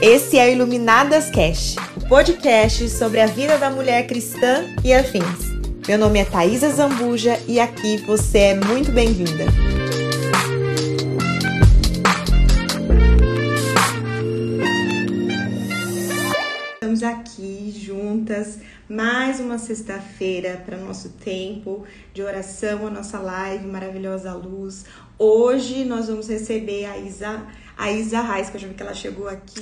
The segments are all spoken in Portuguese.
Esse é o Iluminadas Cast, o podcast sobre a vida da mulher cristã e afins. Meu nome é Thaisa Zambuja e aqui você é muito bem-vinda. Estamos aqui juntas mais uma sexta-feira para nosso tempo de oração, a nossa live maravilhosa luz. Hoje nós vamos receber a Isa, a Isa Reis, que eu já vi que ela chegou aqui.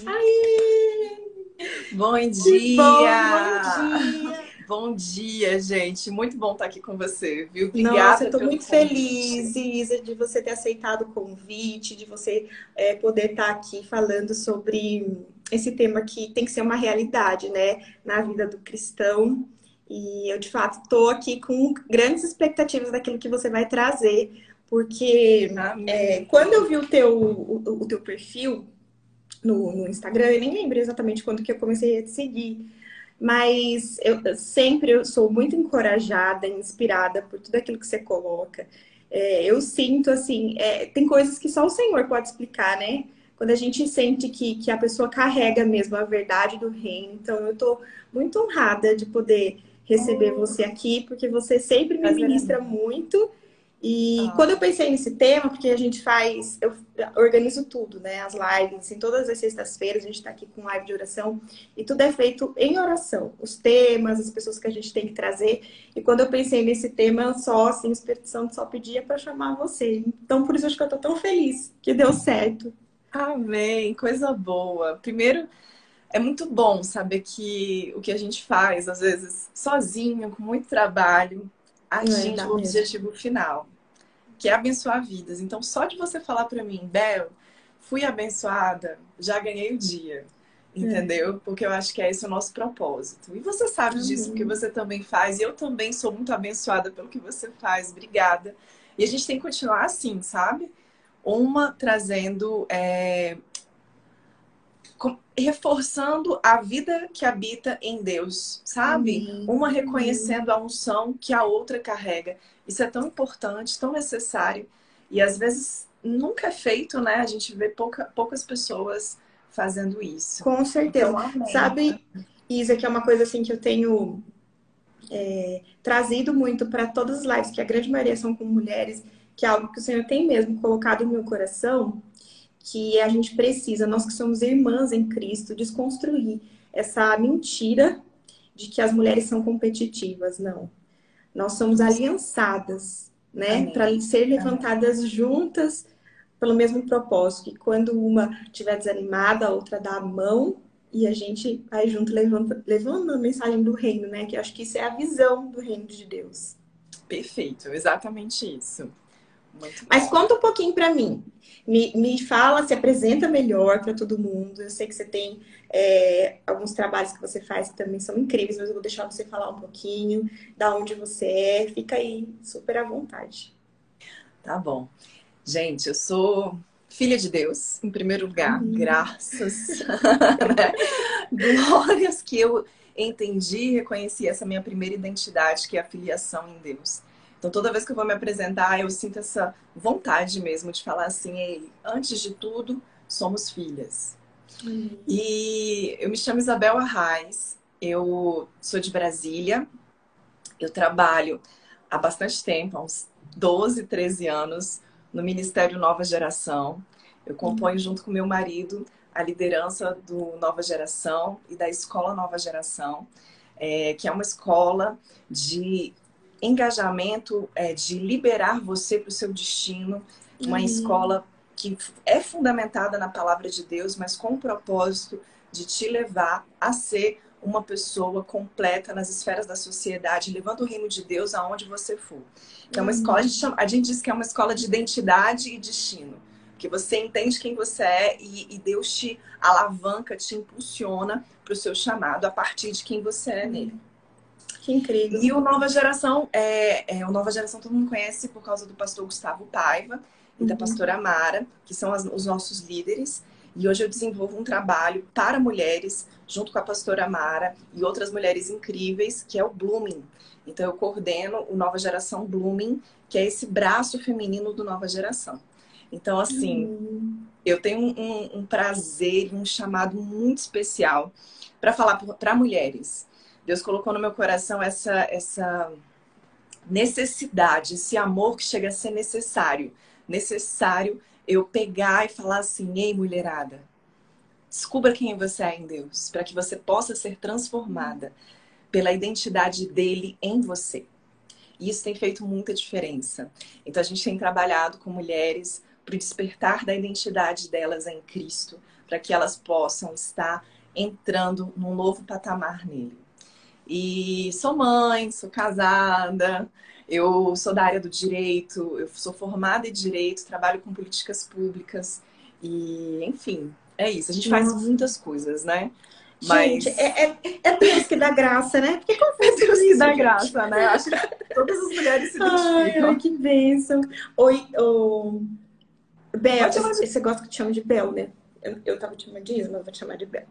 Bom dia! Bom, bom dia! Bom dia, gente. Muito bom estar aqui com você, viu? Obrigada. Nossa, eu estou muito convite. feliz, Isa, de você ter aceitado o convite, de você é, poder estar aqui falando sobre esse tema que tem que ser uma realidade, né, na vida do cristão. E eu, de fato, estou aqui com grandes expectativas daquilo que você vai trazer, porque é, quando eu vi o teu, o, o teu perfil no, no, Instagram, eu nem lembro exatamente quando que eu comecei a te seguir, mas eu sempre eu sou muito encorajada, inspirada por tudo aquilo que você coloca. É, eu sinto assim, é, tem coisas que só o Senhor pode explicar, né? Quando a gente sente que, que a pessoa carrega mesmo a verdade do reino. Então, eu estou muito honrada de poder receber oh. você aqui, porque você sempre me ministra muito. E ah. quando eu pensei nesse tema, porque a gente faz, eu organizo tudo, né? As lives, assim, todas as sextas-feiras a gente está aqui com live de oração e tudo é feito em oração. Os temas, as pessoas que a gente tem que trazer. E quando eu pensei nesse tema, só assim, o Espírito Santo só pedia para chamar você. Então, por isso acho que eu tô tão feliz que deu certo. Amém, coisa boa. Primeiro, é muito bom saber que o que a gente faz, às vezes, sozinho, com muito trabalho, atinge o objetivo final, que é abençoar vidas. Então, só de você falar para mim, Bel, fui abençoada, já ganhei o dia. É. Entendeu? É. Porque eu acho que é esse o nosso propósito. E você sabe disso, porque você também faz. E eu também sou muito abençoada pelo que você faz. Obrigada. E a gente tem que continuar assim, sabe? Uma trazendo, é, reforçando a vida que habita em Deus, sabe? Uhum. Uma reconhecendo a unção que a outra carrega. Isso é tão importante, tão necessário. E às vezes nunca é feito, né? A gente vê pouca, poucas pessoas fazendo isso. Com certeza. Então, Sabe, Isa, que é uma coisa assim que eu tenho é, trazido muito para todas as lives, que a grande maioria são com mulheres que é algo que o Senhor tem mesmo colocado no meu coração, que a gente precisa, nós que somos irmãs em Cristo, desconstruir essa mentira de que as mulheres são competitivas. Não. Nós somos aliançadas, né? Para ser levantadas Amém. juntas pelo mesmo propósito. Que quando uma estiver desanimada, a outra dá a mão e a gente vai junto levando, levando a mensagem do reino, né? Que eu acho que isso é a visão do reino de Deus. Perfeito, exatamente isso. Mas conta um pouquinho para mim. Me, me fala, se apresenta melhor para todo mundo. Eu sei que você tem é, alguns trabalhos que você faz que também são incríveis, mas eu vou deixar você falar um pouquinho da onde você é. Fica aí super à vontade. Tá bom. Gente, eu sou filha de Deus, em primeiro lugar, uhum. graças. né? Glórias que eu entendi e reconheci essa minha primeira identidade, que é a filiação em Deus. Então, toda vez que eu vou me apresentar, eu sinto essa vontade mesmo de falar assim: Ei, antes de tudo, somos filhas. Uhum. E eu me chamo Isabel Arraes, eu sou de Brasília, eu trabalho há bastante tempo, há uns 12, 13 anos, no Ministério Nova Geração. Eu componho uhum. junto com meu marido a liderança do Nova Geração e da Escola Nova Geração, é, que é uma escola de engajamento é, de liberar você para o seu destino, uma uhum. escola que é fundamentada na palavra de Deus, mas com o propósito de te levar a ser uma pessoa completa nas esferas da sociedade, levando o reino de Deus aonde você for. Então, é uma escola, a gente, chama, a gente diz que é uma escola de identidade e destino. Que você entende quem você é e, e Deus te alavanca, te impulsiona para o seu chamado a partir de quem você é nele. Que incrível. E o Nova Geração, é, é, o Nova Geração todo mundo conhece por causa do pastor Gustavo Paiva e uhum. da pastora Amara, que são as, os nossos líderes. E hoje eu desenvolvo um trabalho para mulheres, junto com a pastora Amara e outras mulheres incríveis, que é o Blooming. Então eu coordeno o Nova Geração Blooming, que é esse braço feminino do Nova Geração. Então, assim, uhum. eu tenho um, um, um prazer, um chamado muito especial para falar para mulheres. Deus colocou no meu coração essa, essa necessidade, esse amor que chega a ser necessário. Necessário eu pegar e falar assim: ei, mulherada, descubra quem você é em Deus, para que você possa ser transformada pela identidade dele em você. E isso tem feito muita diferença. Então a gente tem trabalhado com mulheres para o despertar da identidade delas em Cristo, para que elas possam estar entrando num novo patamar nele. E sou mãe, sou casada, eu sou da área do direito, eu sou formada em direito, trabalho com políticas públicas e, enfim, é isso. A gente faz Nossa. muitas coisas, né? Mas... Gente, é, é, é, Deus que dá graça, né? Porque como é Deus que dá graça, né? Acho que todas as mulheres se identificam. Ai, que bênção. Oi, oh... Bel, você gosta que te chamo de Bel, né? Eu, eu tava te chamando de Isma, eu vou te chamar de Bel.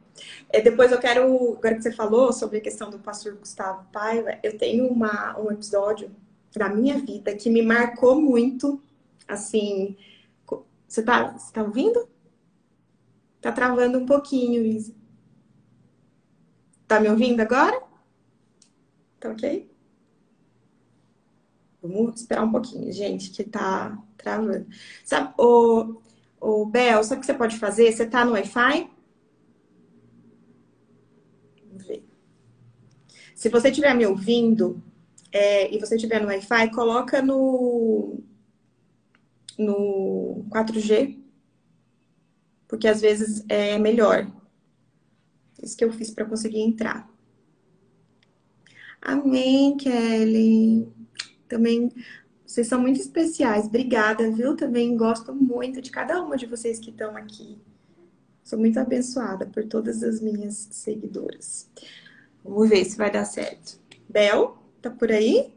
É, depois eu quero, agora que você falou sobre a questão do pastor Gustavo Paiva, eu tenho uma, um episódio da minha vida que me marcou muito, assim... Você tá, você tá ouvindo? Tá travando um pouquinho, Isa. Tá me ouvindo agora? Tá ok? Vamos esperar um pouquinho, gente, que tá travando. Sabe, o, o Bel, sabe o que você pode fazer? Você tá no Wi-Fi? Se você estiver me ouvindo é, e você estiver no Wi-Fi, coloca no, no 4G, porque às vezes é melhor. Isso que eu fiz para conseguir entrar. Amém, Kelly. Também vocês são muito especiais. Obrigada, viu? Também gosto muito de cada uma de vocês que estão aqui. Sou muito abençoada por todas as minhas seguidoras. Vamos ver se vai dar certo. Bel, tá por aí?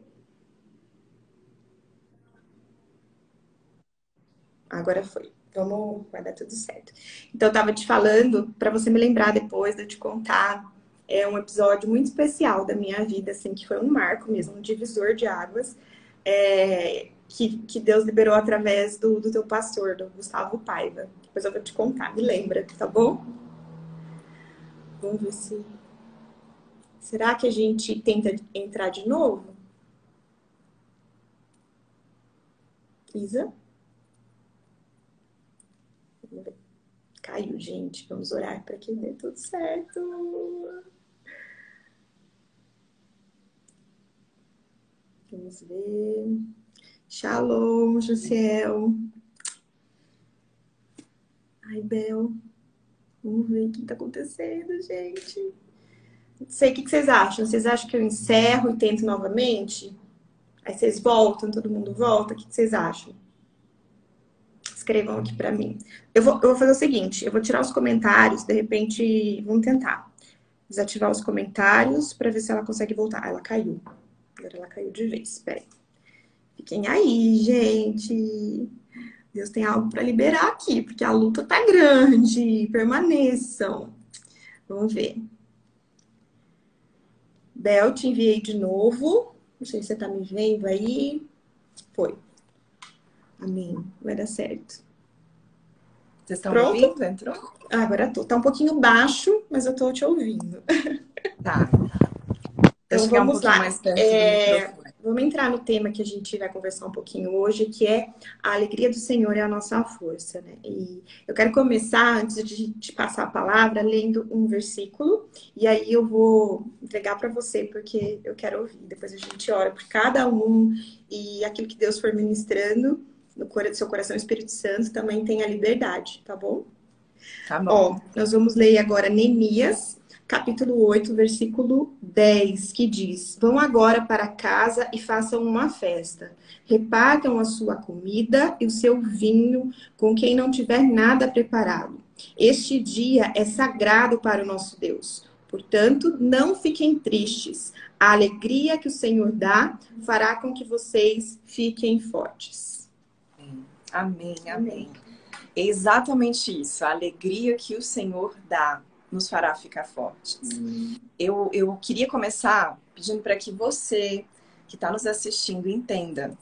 Agora foi. Vamos, vai dar tudo certo. Então, eu tava te falando para você me lembrar depois de eu te contar. É um episódio muito especial da minha vida, assim, que foi um marco mesmo, um divisor de águas, é, que, que Deus liberou através do, do teu pastor, do Gustavo Paiva. Depois eu vou te contar, me lembra, tá bom? Vamos ver se. Será que a gente tenta entrar de novo? Isa? Caiu, gente. Vamos orar para que dê tudo certo. Vamos ver. Shalom, Josiel. Ai, Bel. Vamos ver o que está acontecendo, gente. Não sei o que vocês acham. Vocês acham que eu encerro e tento novamente? Aí vocês voltam, todo mundo volta? O que vocês acham? escrevam aqui para mim. Eu vou, eu vou fazer o seguinte: eu vou tirar os comentários, de repente, vamos tentar desativar os comentários para ver se ela consegue voltar. Ela caiu. Agora ela caiu de vez. Espera aí. Fiquem aí, gente. Deus tem algo para liberar aqui, porque a luta tá grande. Permaneçam. Vamos ver. Bel, te enviei de novo. Não sei se você tá me vendo aí. Foi. Amém. Vai dar certo. Vocês estão Pronto? ouvindo? Entrou? Ah, agora tô. Tá um pouquinho baixo, mas eu tô te ouvindo. Tá. Então vamos um lá. É... Vamos entrar no tema que a gente vai conversar um pouquinho hoje, que é a alegria do Senhor é a nossa força, né? E eu quero começar, antes de te passar a palavra, lendo um versículo, e aí eu vou entregar para você, porque eu quero ouvir. Depois a gente ora por cada um e aquilo que Deus for ministrando no seu coração, Espírito Santo também tem a liberdade, tá bom? Tá bom. Ó, nós vamos ler agora Neemias, capítulo 8, versículo 10, que diz: Vão agora para casa e façam uma festa. Repartam a sua comida e o seu vinho com quem não tiver nada preparado. Este dia é sagrado para o nosso Deus. Portanto, não fiquem tristes. A alegria que o Senhor dá fará com que vocês fiquem fortes. Amém, amém. É exatamente isso. A alegria que o Senhor dá nos fará ficar fortes. Hum. Eu, eu queria começar pedindo para que você que está nos assistindo entenda.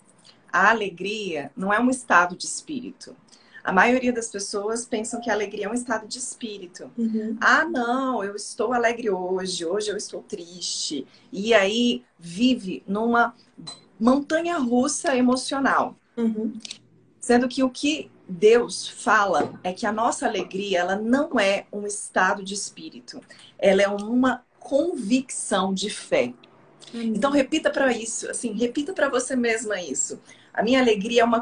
A alegria não é um estado de espírito. A maioria das pessoas pensam que a alegria é um estado de espírito. Uhum. Ah, não, eu estou alegre hoje, hoje eu estou triste. E aí vive numa montanha russa emocional. Uhum. Sendo que o que Deus fala é que a nossa alegria, ela não é um estado de espírito. Ela é uma convicção de fé. Uhum. Então repita para isso, assim, repita para você mesma isso. A minha alegria é uma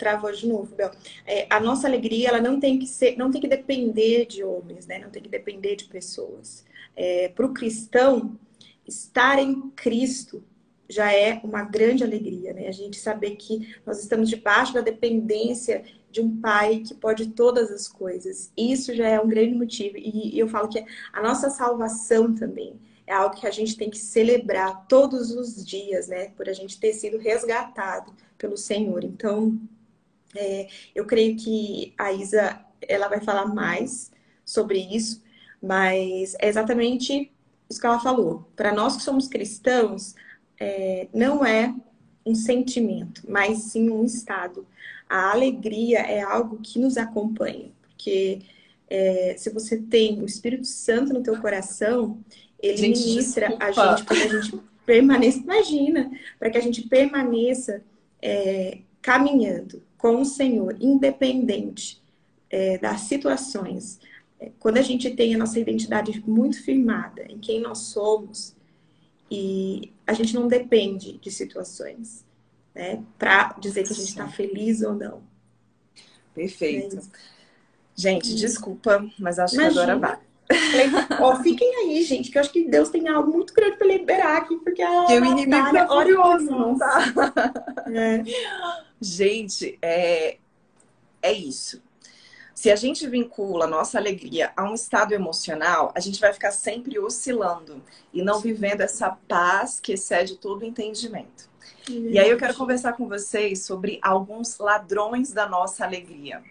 travou de novo, Bel. É, a nossa alegria, ela não tem que ser, não tem que depender de homens, né? Não tem que depender de pessoas. É, Para o cristão, estar em Cristo já é uma grande alegria, né? A gente saber que nós estamos debaixo da dependência de um pai que pode todas as coisas. Isso já é um grande motivo. E, eu falo que a nossa salvação também é algo que a gente tem que celebrar todos os dias, né? Por a gente ter sido resgatado pelo Senhor. Então, é, eu creio que a Isa ela vai falar mais sobre isso, mas é exatamente isso que ela falou. Para nós que somos cristãos, é, não é um sentimento, mas sim um estado. A alegria é algo que nos acompanha, porque é, se você tem o Espírito Santo no teu coração, ele gente, ministra desculpa. a gente para que a gente permaneça, imagina, para que a gente permaneça é, caminhando com o Senhor, independente é, das situações. Quando a gente tem a nossa identidade muito firmada em quem nós somos, e a gente não depende de situações, né, para dizer que a gente está feliz ou não. Perfeito. É gente, desculpa, mas acho Imagina. que agora vai. Ó, fiquem aí, gente, que eu acho que Deus tem algo muito grande para liberar aqui, porque a que o inimigo é furioso, não tá? É. Gente, é, é isso. Se a gente vincula a nossa alegria a um estado emocional, a gente vai ficar sempre oscilando e não vivendo essa paz que excede todo o entendimento. E aí eu quero conversar com vocês sobre alguns ladrões da nossa alegria.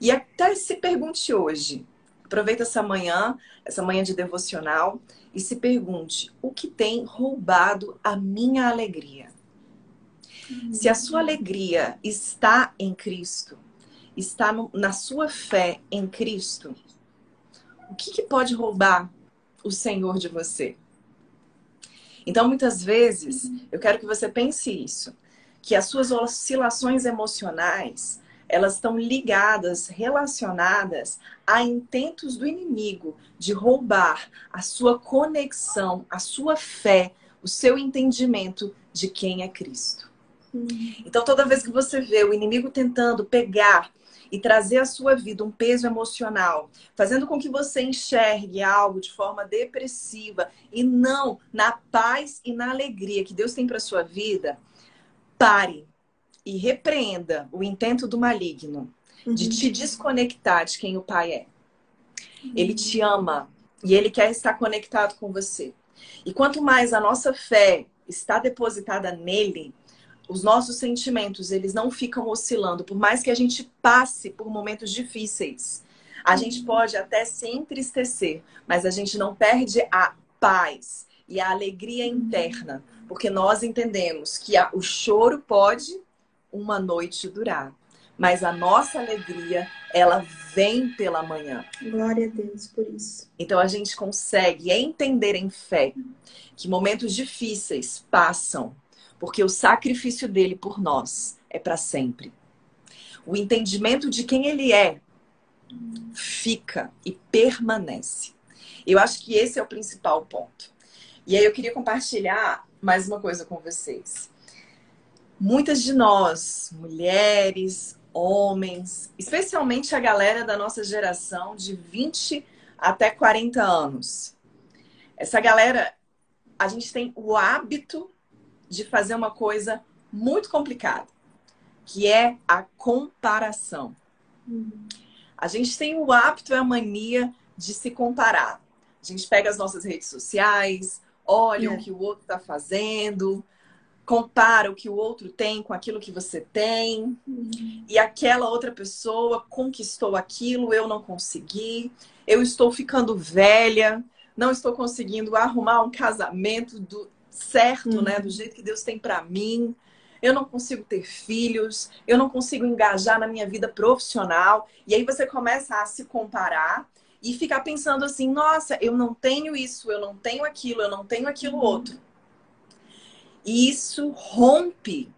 E até se pergunte hoje, aproveita essa manhã, essa manhã de devocional, e se pergunte: o que tem roubado a minha alegria? Se a sua alegria está em Cristo, está no, na sua fé em Cristo, o que, que pode roubar o Senhor de você? Então, muitas vezes, eu quero que você pense isso, que as suas oscilações emocionais, elas estão ligadas, relacionadas a intentos do inimigo de roubar a sua conexão, a sua fé, o seu entendimento de quem é Cristo. Então, toda vez que você vê o inimigo tentando pegar e trazer à sua vida um peso emocional, fazendo com que você enxergue algo de forma depressiva e não na paz e na alegria que Deus tem para sua vida, pare e repreenda o intento do maligno uhum. de te desconectar de quem o Pai é. Uhum. Ele te ama e ele quer estar conectado com você. E quanto mais a nossa fé está depositada nele, os nossos sentimentos, eles não ficam oscilando, por mais que a gente passe por momentos difíceis. A gente uhum. pode até se entristecer, mas a gente não perde a paz e a alegria uhum. interna, porque nós entendemos que o choro pode uma noite durar, mas a nossa alegria, ela vem pela manhã. Glória a Deus por isso. Então a gente consegue entender em fé que momentos difíceis passam, porque o sacrifício dele por nós é para sempre. O entendimento de quem ele é fica e permanece. Eu acho que esse é o principal ponto. E aí eu queria compartilhar mais uma coisa com vocês. Muitas de nós, mulheres, homens, especialmente a galera da nossa geração de 20 até 40 anos. Essa galera, a gente tem o hábito de fazer uma coisa muito complicada, que é a comparação. A gente tem o hábito e a mania de se comparar. A gente pega as nossas redes sociais, olha é. o que o outro está fazendo, compara o que o outro tem com aquilo que você tem, uhum. e aquela outra pessoa conquistou aquilo, eu não consegui, eu estou ficando velha, não estou conseguindo arrumar um casamento do certo, né, do jeito que Deus tem para mim. Eu não consigo ter filhos, eu não consigo engajar na minha vida profissional. E aí você começa a se comparar e ficar pensando assim: nossa, eu não tenho isso, eu não tenho aquilo, eu não tenho aquilo uhum. outro. E isso rompe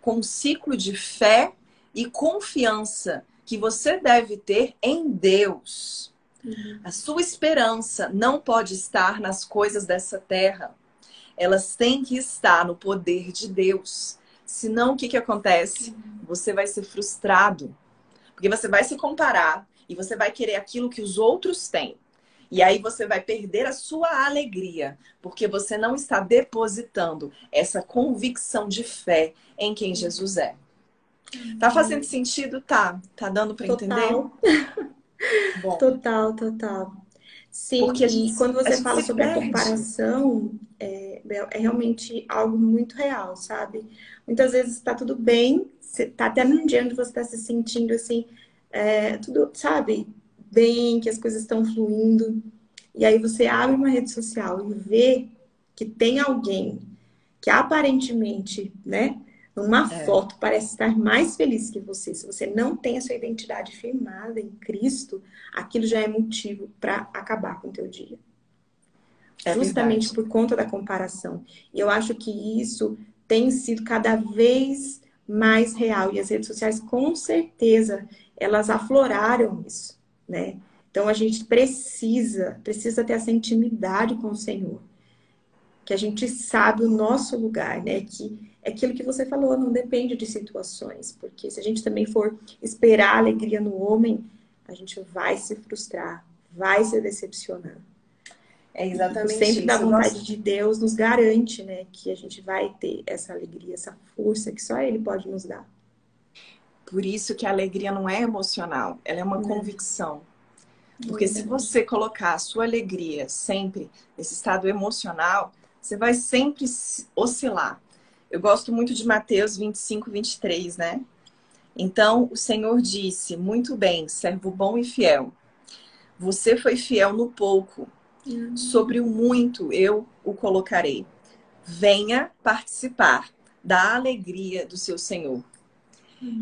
com o ciclo de fé e confiança que você deve ter em Deus. Uhum. A sua esperança não pode estar nas coisas dessa terra. Elas têm que estar no poder de Deus. Senão, o que, que acontece? Uhum. Você vai ser frustrado. Porque você vai se comparar e você vai querer aquilo que os outros têm. E aí você vai perder a sua alegria, porque você não está depositando essa convicção de fé em quem Jesus é. Tá fazendo sentido? Tá. Tá dando para entender? Bom. Total, total. Sim, porque gente, quando você fala sobre perde. a comparação, é, é, realmente algo muito real, sabe? Muitas vezes está tudo bem, você tá até num dia onde você está se sentindo assim, é, tudo, sabe, bem, que as coisas estão fluindo. E aí você abre uma rede social e vê que tem alguém que aparentemente, né, numa é. foto parece estar mais feliz que você. Se você não tem a sua identidade firmada em Cristo, aquilo já é motivo para acabar com o teu dia. É Justamente verdade. por conta da comparação. E eu acho que isso tem sido cada vez mais real. E as redes sociais, com certeza, elas afloraram isso, né? Então a gente precisa, precisa ter essa intimidade com o Senhor. Que a gente sabe o nosso lugar, né? Que é aquilo que você falou, não depende de situações, porque se a gente também for esperar alegria no homem, a gente vai se frustrar, vai se decepcionar. É exatamente Sempre isso. da vontade Nossa. de Deus nos garante, né, que a gente vai ter essa alegria, essa força que só Ele pode nos dar. Por isso que a alegria não é emocional, ela é uma convicção. Porque se você colocar a sua alegria sempre nesse estado emocional, você vai sempre oscilar. Eu gosto muito de Mateus 25, 23, né? Então o Senhor disse: Muito bem, servo bom e fiel. Você foi fiel no pouco, sobre o muito eu o colocarei. Venha participar da alegria do seu Senhor.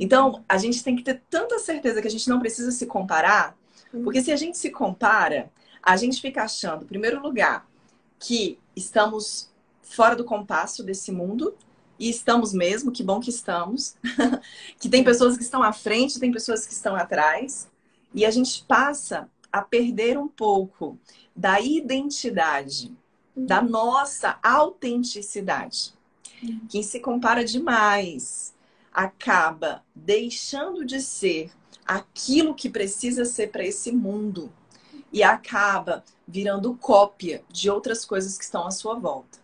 Então, a gente tem que ter tanta certeza que a gente não precisa se comparar, porque se a gente se compara, a gente fica achando, em primeiro lugar, que estamos fora do compasso desse mundo, e estamos mesmo, que bom que estamos, que tem pessoas que estão à frente, tem pessoas que estão atrás, e a gente passa a perder um pouco da identidade, da nossa autenticidade. Quem se compara demais acaba deixando de ser aquilo que precisa ser para esse mundo e acaba virando cópia de outras coisas que estão à sua volta.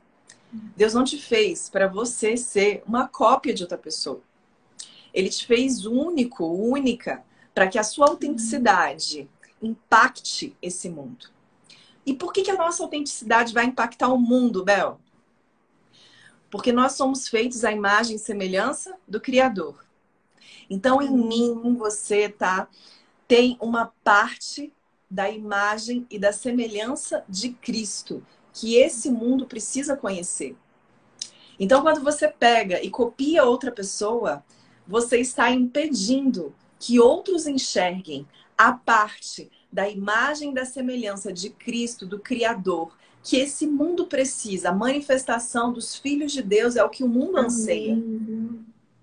Deus não te fez para você ser uma cópia de outra pessoa. Ele te fez único, única, para que a sua autenticidade impacte esse mundo. E por que, que a nossa autenticidade vai impactar o mundo, Bel? Porque nós somos feitos à imagem e semelhança do Criador. Então, em uhum. mim, em você, tá? Tem uma parte da imagem e da semelhança de Cristo que esse mundo precisa conhecer. Então, quando você pega e copia outra pessoa, você está impedindo que outros enxerguem a parte da imagem da semelhança de Cristo, do Criador, que esse mundo precisa. A manifestação dos filhos de Deus é o que o mundo anseia.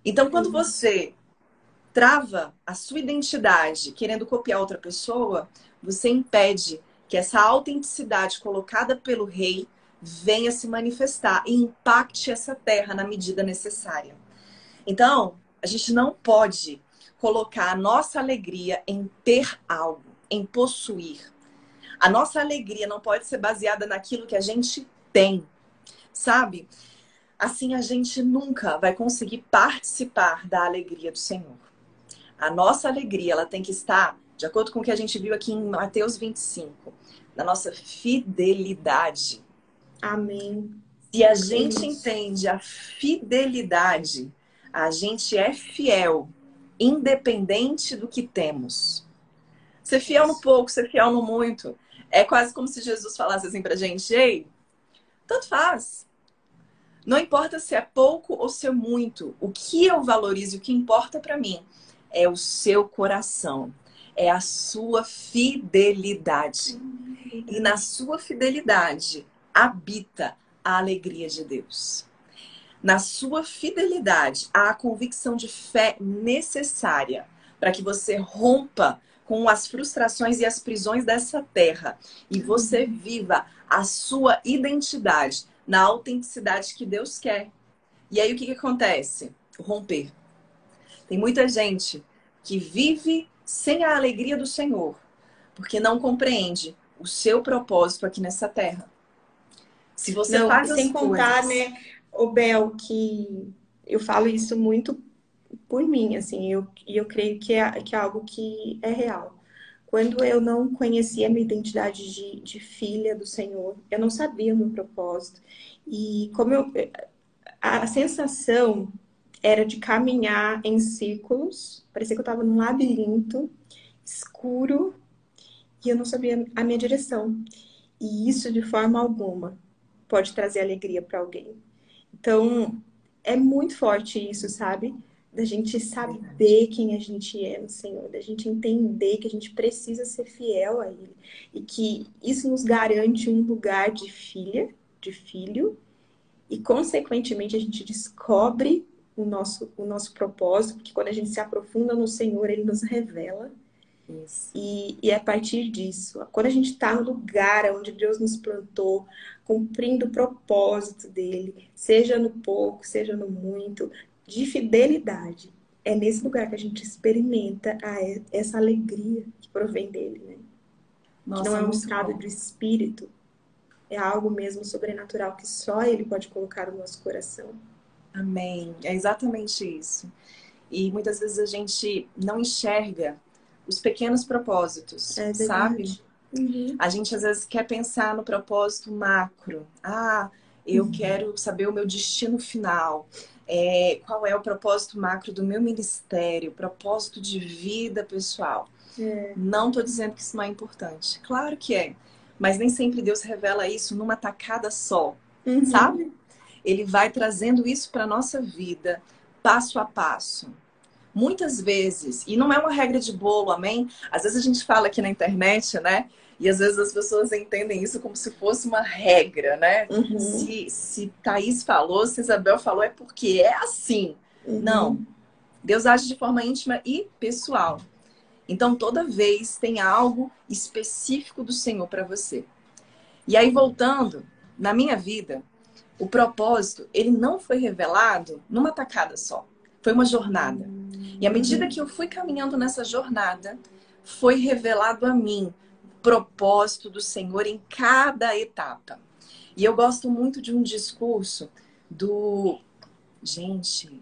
Então, quando você trava a sua identidade querendo copiar outra pessoa, você impede que essa autenticidade colocada pelo rei venha se manifestar e impacte essa terra na medida necessária. Então, a gente não pode colocar a nossa alegria em ter algo, em possuir. A nossa alegria não pode ser baseada naquilo que a gente tem, sabe? Assim a gente nunca vai conseguir participar da alegria do Senhor. A nossa alegria, ela tem que estar, de acordo com o que a gente viu aqui em Mateus 25, na nossa fidelidade. Amém. Se a gente entende a fidelidade, a gente é fiel, independente do que temos. Ser fiel no pouco, ser fiel no muito, É quase como se Jesus falasse assim pra gente: ei, tanto faz. Não importa se é pouco ou se é muito. O que eu valorizo, o que importa para mim é o seu coração, é a sua fidelidade. E na sua fidelidade habita a alegria de Deus. Na sua fidelidade há a convicção de fé necessária para que você rompa com as frustrações e as prisões dessa terra e você viva a sua identidade na autenticidade que Deus quer. E aí o que, que acontece? Romper. Tem muita gente que vive sem a alegria do Senhor, porque não compreende o seu propósito aqui nessa terra. Se você não, faz sem contar, coisas... né, o Bel, que eu falo isso muito por mim, assim, eu, e eu creio que é, que é algo que é real. Quando eu não conhecia a minha identidade de, de filha do Senhor, eu não sabia o meu propósito. E como eu. A sensação era de caminhar em círculos, parecia que eu estava num labirinto escuro e eu não sabia a minha direção. E isso, de forma alguma, pode trazer alegria para alguém. Então, é muito forte isso, sabe? Da gente saber quem a gente é no Senhor, da gente entender que a gente precisa ser fiel a Ele e que isso nos garante um lugar de filha, de filho, e consequentemente a gente descobre o nosso, o nosso propósito, porque quando a gente se aprofunda no Senhor, Ele nos revela. E, e é a partir disso, quando a gente está no lugar onde Deus nos plantou, cumprindo o propósito dele, seja no pouco, seja no muito, de fidelidade, é nesse lugar que a gente experimenta a, essa alegria que provém dele, né? Nossa, que não é um estado do espírito, é algo mesmo sobrenatural que só ele pode colocar no nosso coração. Amém. É exatamente isso. E muitas vezes a gente não enxerga os pequenos propósitos, é sabe? Uhum. A gente às vezes quer pensar no propósito macro. Ah, eu uhum. quero saber o meu destino final. É, qual é o propósito macro do meu ministério, propósito de vida pessoal. É. Não estou dizendo que isso não é importante. Claro que é. Mas nem sempre Deus revela isso numa tacada só, uhum. sabe? Ele vai trazendo isso para nossa vida, passo a passo. Muitas vezes, e não é uma regra de bolo, amém? Às vezes a gente fala aqui na internet, né? E às vezes as pessoas entendem isso como se fosse uma regra, né? Uhum. Se, se Thaís falou, se Isabel falou, é porque é assim. Uhum. Não. Deus age de forma íntima e pessoal. Então, toda vez tem algo específico do Senhor para você. E aí, voltando, na minha vida, o propósito, ele não foi revelado numa tacada só. Foi uma jornada. E à medida que eu fui caminhando nessa jornada, foi revelado a mim o propósito do Senhor em cada etapa. E eu gosto muito de um discurso do. Gente,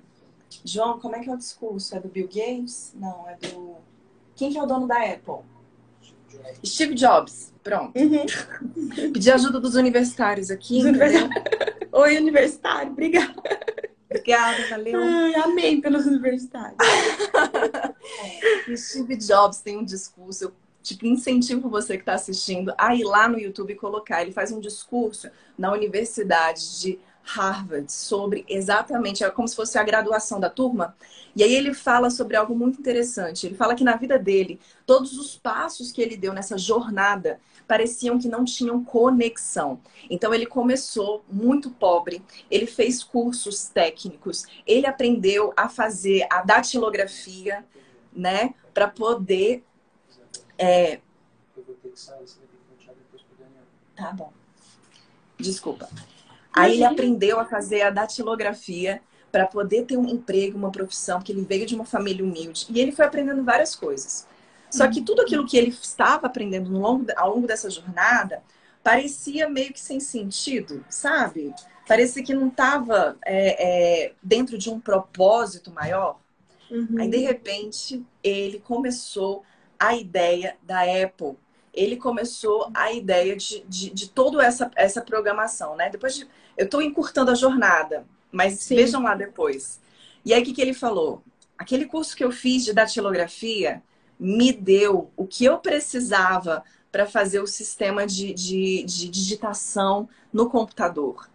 João, como é que é o discurso? É do Bill Gates? Não, é do. Quem que é o dono da Apple? Steve Jobs. Pronto. Uhum. Pedi ajuda dos universitários aqui. Oi, universitário, obrigada. Obrigada, valeu. Ai, amei pelos universitários. Steve Jobs tem um discurso, eu tipo, incentivo você que está assistindo a ir lá no YouTube e colocar. Ele faz um discurso na Universidade de Harvard sobre exatamente, é como se fosse a graduação da turma. E aí ele fala sobre algo muito interessante. Ele fala que na vida dele, todos os passos que ele deu nessa jornada pareciam que não tinham conexão. Então ele começou muito pobre, ele fez cursos técnicos, ele aprendeu a fazer a datilografia, né, para poder é... Tá bom. Desculpa. Aí ele aprendeu a fazer a datilografia para poder ter um emprego, uma profissão, porque ele veio de uma família humilde. E ele foi aprendendo várias coisas. Só que tudo aquilo que ele estava aprendendo longo, ao longo dessa jornada parecia meio que sem sentido, sabe? Parecia que não estava é, é, dentro de um propósito maior. Uhum. Aí, de repente, ele começou a ideia da Apple. Ele começou a ideia de, de, de toda essa, essa programação, né? Depois de, eu estou encurtando a jornada, mas Sim. vejam lá depois. E aí, o que, que ele falou? Aquele curso que eu fiz de datilografia me deu o que eu precisava para fazer o sistema de, de, de digitação no computador.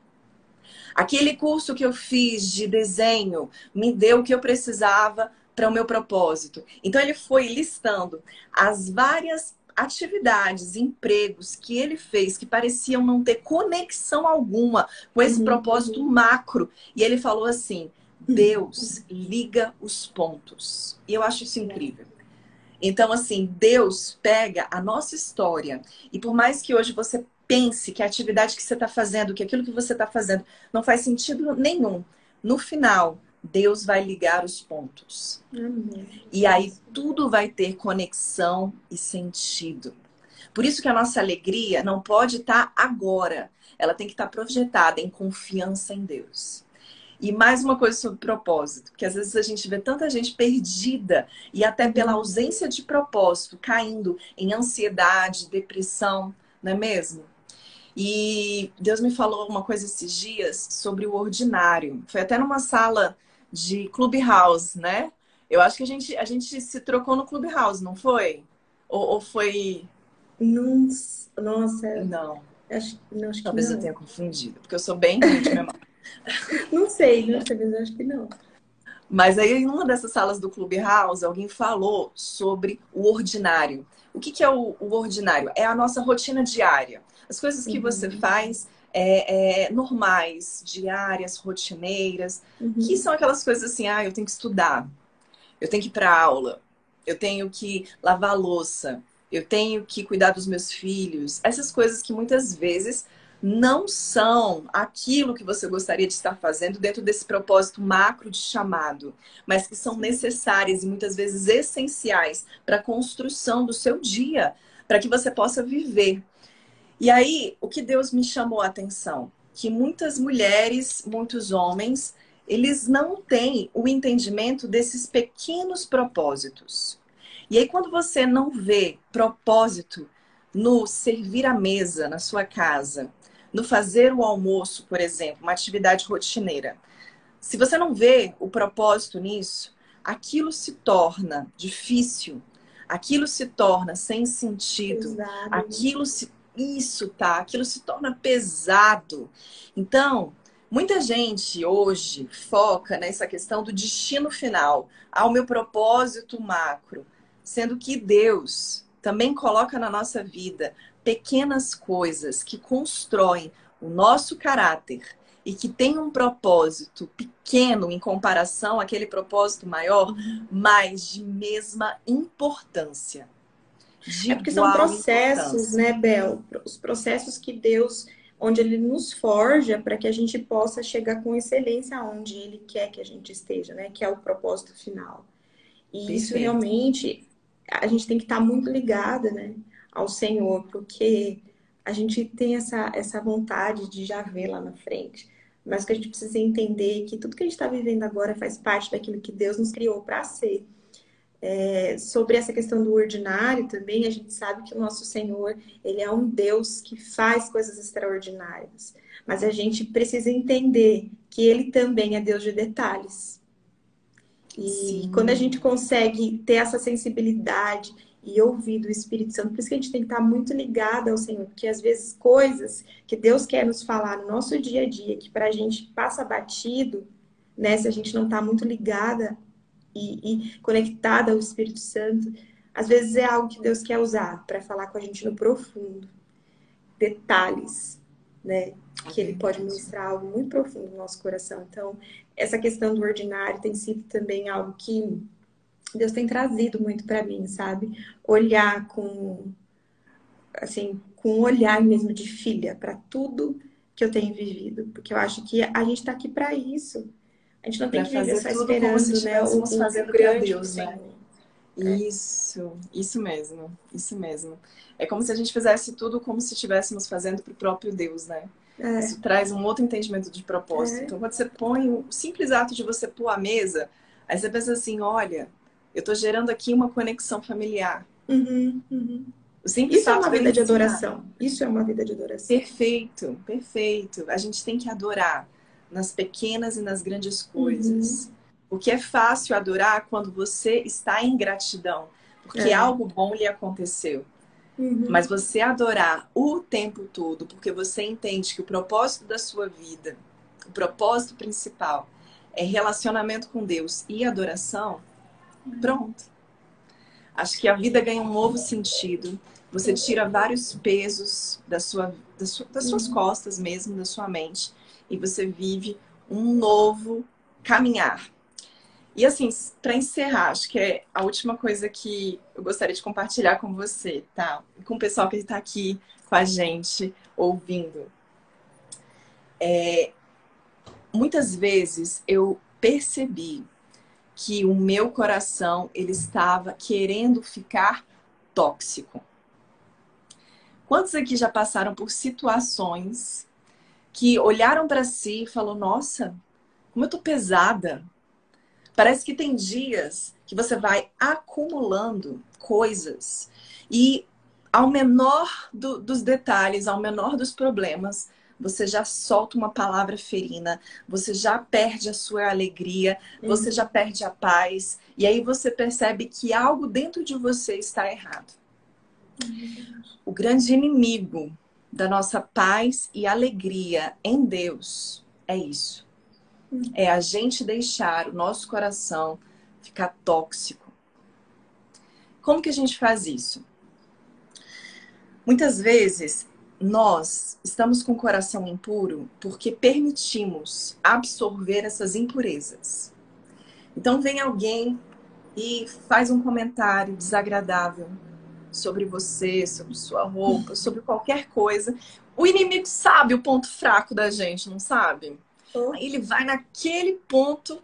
Aquele curso que eu fiz de desenho me deu o que eu precisava para o meu propósito. Então ele foi listando as várias atividades, empregos que ele fez que pareciam não ter conexão alguma com esse uhum. propósito macro. E ele falou assim: Deus liga os pontos. E eu acho isso incrível. Então, assim, Deus pega a nossa história e por mais que hoje você pense que a atividade que você está fazendo, que aquilo que você está fazendo não faz sentido nenhum, no final, Deus vai ligar os pontos. Amém. E aí tudo vai ter conexão e sentido. Por isso que a nossa alegria não pode estar tá agora. Ela tem que estar tá projetada em confiança em Deus. E mais uma coisa sobre propósito, que às vezes a gente vê tanta gente perdida e até pela uhum. ausência de propósito, caindo em ansiedade, depressão, não é mesmo? E Deus me falou uma coisa esses dias sobre o ordinário. Foi até numa sala de Clubhouse, né? Eu acho que a gente, a gente se trocou no Clubhouse, não foi? Ou, ou foi. Nossa, nossa. Não. Acho, não acho Talvez não. eu tenha confundido, porque eu sou bem ruim de memória. Não sei, não sei, mas eu acho que não. Mas aí, em uma dessas salas do Clubhouse, alguém falou sobre o ordinário. O que, que é o, o, ordinário? É a nossa rotina diária. As coisas que uhum. você faz é, é, normais, diárias, rotineiras, uhum. que são aquelas coisas assim, ah, eu tenho que estudar, eu tenho que ir para aula, eu tenho que lavar louça, eu tenho que cuidar dos meus filhos. Essas coisas que muitas vezes não são aquilo que você gostaria de estar fazendo dentro desse propósito macro de chamado, mas que são necessárias e muitas vezes essenciais para a construção do seu dia, para que você possa viver e aí, o que Deus me chamou a atenção? Que muitas mulheres, muitos homens, eles não têm o entendimento desses pequenos propósitos. E aí, quando você não vê propósito no servir a mesa na sua casa, no fazer o almoço, por exemplo, uma atividade rotineira, se você não vê o propósito nisso, aquilo se torna difícil, aquilo se torna sem sentido, Exato. aquilo se isso, tá? Aquilo se torna pesado. Então, muita gente hoje foca nessa questão do destino final, ao meu propósito macro, sendo que Deus também coloca na nossa vida pequenas coisas que constroem o nosso caráter e que tem um propósito pequeno em comparação àquele propósito maior, mas de mesma importância. De é porque são processos, né, Bel? Os processos que Deus, onde Ele nos forja para que a gente possa chegar com excelência aonde Ele quer que a gente esteja, né? Que é o propósito final. E Perfeito. isso realmente a gente tem que estar muito ligada, né, ao Senhor, porque a gente tem essa, essa vontade de já ver lá na frente. Mas que a gente precisa entender que tudo que a gente está vivendo agora faz parte daquilo que Deus nos criou para ser. É, sobre essa questão do ordinário também, a gente sabe que o nosso Senhor, ele é um Deus que faz coisas extraordinárias. Mas a gente precisa entender que ele também é Deus de detalhes. E Sim. quando a gente consegue ter essa sensibilidade e ouvir do Espírito Santo, por isso que a gente tem que estar muito ligada ao Senhor, porque às vezes coisas que Deus quer nos falar no nosso dia a dia, que para a gente passa batido, né, se a gente não está muito ligada e, e conectada ao Espírito Santo, às vezes é algo que Deus quer usar para falar com a gente no profundo. Detalhes, né? Que Ele pode ministrar algo muito profundo no nosso coração. Então, essa questão do ordinário tem sido também algo que Deus tem trazido muito para mim, sabe? Olhar com, assim, com um olhar mesmo de filha para tudo que eu tenho vivido. Porque eu acho que a gente está aqui para isso. A gente não tem que fazer só esperando, né? O, fazendo grande Deus, né? Isso, isso mesmo, isso mesmo. É como se a gente fizesse tudo como se estivéssemos fazendo para o próprio Deus, né? É. Isso traz um outro entendimento de propósito. É. Então, quando você põe o simples ato de você pôr a mesa, aí você pensa assim: olha, eu estou gerando aqui uma conexão familiar. Uhum, uhum. Isso é uma vida de adoração. Isso é uma vida de adoração. Perfeito, perfeito. A gente tem que adorar nas pequenas e nas grandes coisas. Uhum. O que é fácil adorar quando você está em gratidão, porque é. algo bom lhe aconteceu. Uhum. Mas você adorar o tempo todo, porque você entende que o propósito da sua vida, o propósito principal, é relacionamento com Deus e adoração, uhum. Pronto. Acho que a vida ganha um novo sentido. Você tira vários pesos da sua, da sua das suas uhum. costas mesmo, da sua mente, e você vive um novo caminhar. E assim, para encerrar, acho que é a última coisa que eu gostaria de compartilhar com você, tá? Com o pessoal que está aqui com a gente ouvindo. É, muitas vezes eu percebi que o meu coração ele estava querendo ficar tóxico. Quantos aqui já passaram por situações que olharam para si e falou: "Nossa, como eu tô pesada, Parece que tem dias que você vai acumulando coisas e ao menor do, dos detalhes, ao menor dos problemas, você já solta uma palavra ferina, você já perde a sua alegria, uhum. você já perde a paz, e aí você percebe que algo dentro de você está errado. Uhum. O grande inimigo da nossa paz e alegria em Deus é isso é a gente deixar o nosso coração ficar tóxico. Como que a gente faz isso? Muitas vezes nós estamos com o coração impuro porque permitimos absorver essas impurezas. Então vem alguém e faz um comentário desagradável sobre você, sobre sua roupa, sobre qualquer coisa. O inimigo sabe o ponto fraco da gente, não sabe? Ele vai naquele ponto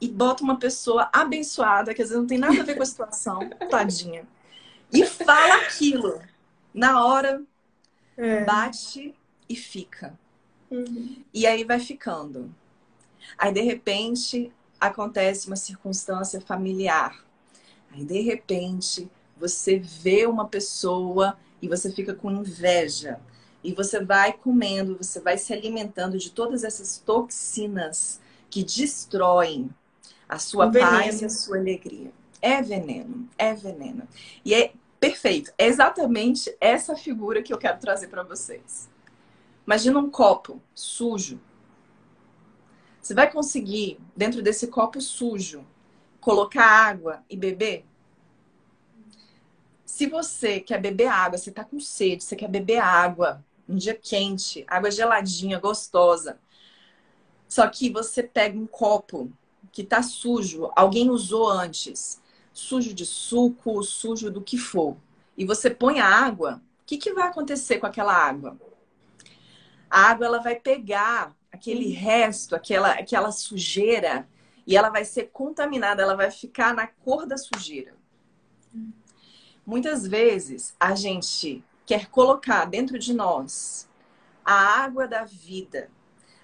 e bota uma pessoa abençoada, que às vezes não tem nada a ver com a situação, tadinha. E fala aquilo. Na hora, é. bate e fica. Uhum. E aí vai ficando. Aí, de repente, acontece uma circunstância familiar. Aí, de repente, você vê uma pessoa e você fica com inveja. E você vai comendo, você vai se alimentando de todas essas toxinas que destroem a sua paz e a sua alegria. É veneno, é veneno. E é perfeito. É exatamente essa figura que eu quero trazer para vocês. Imagina um copo sujo. Você vai conseguir, dentro desse copo sujo, colocar água e beber? Se você quer beber água, você está com sede, você quer beber água, um dia quente, água geladinha, gostosa. Só que você pega um copo que tá sujo, alguém usou antes, sujo de suco, sujo do que for, e você põe a água, o que, que vai acontecer com aquela água? A água ela vai pegar aquele resto, aquela, aquela sujeira, e ela vai ser contaminada, ela vai ficar na cor da sujeira. Muitas vezes a gente quer colocar dentro de nós a água da vida.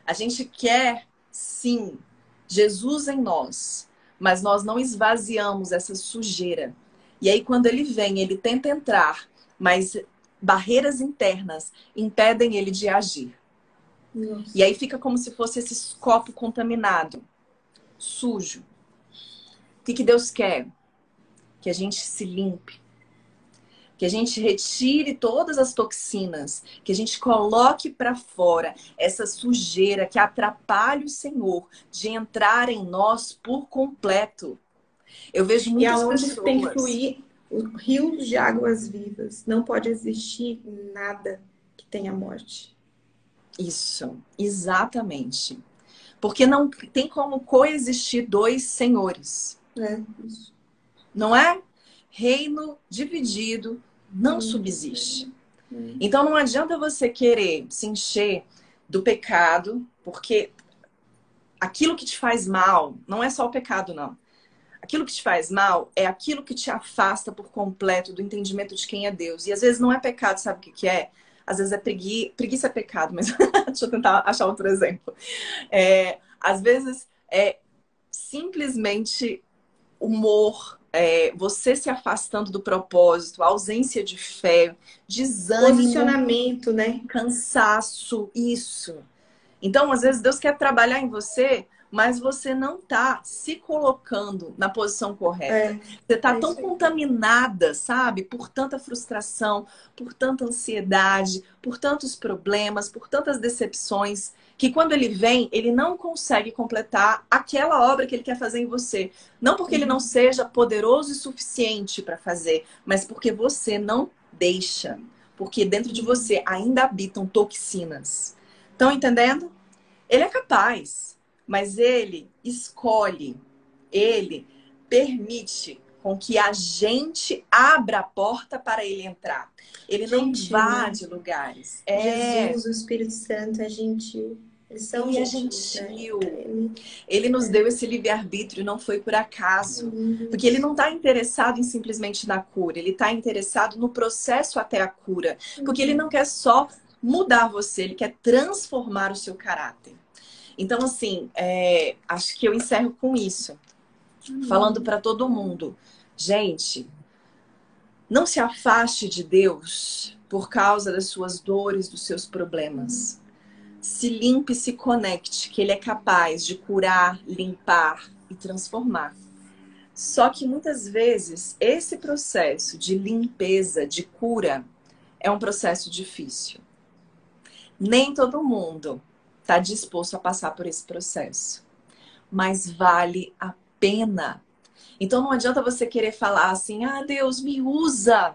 A gente quer, sim, Jesus em nós, mas nós não esvaziamos essa sujeira. E aí, quando ele vem, ele tenta entrar, mas barreiras internas impedem ele de agir. Nossa. E aí fica como se fosse esse copo contaminado, sujo. O que, que Deus quer? Que a gente se limpe, que a gente retire todas as toxinas, que a gente coloque para fora essa sujeira que atrapalha o Senhor de entrar em nós por completo. Eu vejo muitas e aonde pessoas... tem que fluir rios de águas vivas. Não pode existir nada que tenha morte. Isso, exatamente. Porque não tem como coexistir dois senhores. É, isso. Não é? Reino dividido não hum. subsiste. Hum. Então não adianta você querer se encher do pecado, porque aquilo que te faz mal não é só o pecado, não. Aquilo que te faz mal é aquilo que te afasta por completo do entendimento de quem é Deus. E às vezes não é pecado, sabe o que, que é? Às vezes é preguiça, preguiça é pecado, mas deixa eu tentar achar outro exemplo. É, às vezes é simplesmente humor é, você se afastando do propósito, ausência de fé, desânimo, posicionamento, né? Cansaço, isso. Então, às vezes Deus quer trabalhar em você mas você não está se colocando na posição correta. É, você está é tão contaminada, sabe, por tanta frustração, por tanta ansiedade, por tantos problemas, por tantas decepções, que quando ele vem, ele não consegue completar aquela obra que ele quer fazer em você. Não porque ele não uhum. seja poderoso e suficiente para fazer, mas porque você não deixa. Porque dentro de você ainda habitam toxinas. Estão entendendo? Ele é capaz mas ele escolhe, ele permite com que a gente abra a porta para ele entrar. Ele gente, não invade né? lugares. É... Jesus, o Espírito Santo é gentil. Eles são é gentil. Né? Ele nos deu esse livre-arbítrio, não foi por acaso. Porque ele não está interessado em simplesmente na cura, ele está interessado no processo até a cura. Porque ele não quer só mudar você, ele quer transformar o seu caráter. Então, assim, é, acho que eu encerro com isso. Uhum. Falando para todo mundo. Gente, não se afaste de Deus por causa das suas dores, dos seus problemas. Se limpe e se conecte, que Ele é capaz de curar, limpar e transformar. Só que muitas vezes esse processo de limpeza, de cura, é um processo difícil. Nem todo mundo está disposto a passar por esse processo. Mas vale a pena. Então não adianta você querer falar assim: ah, Deus, me usa.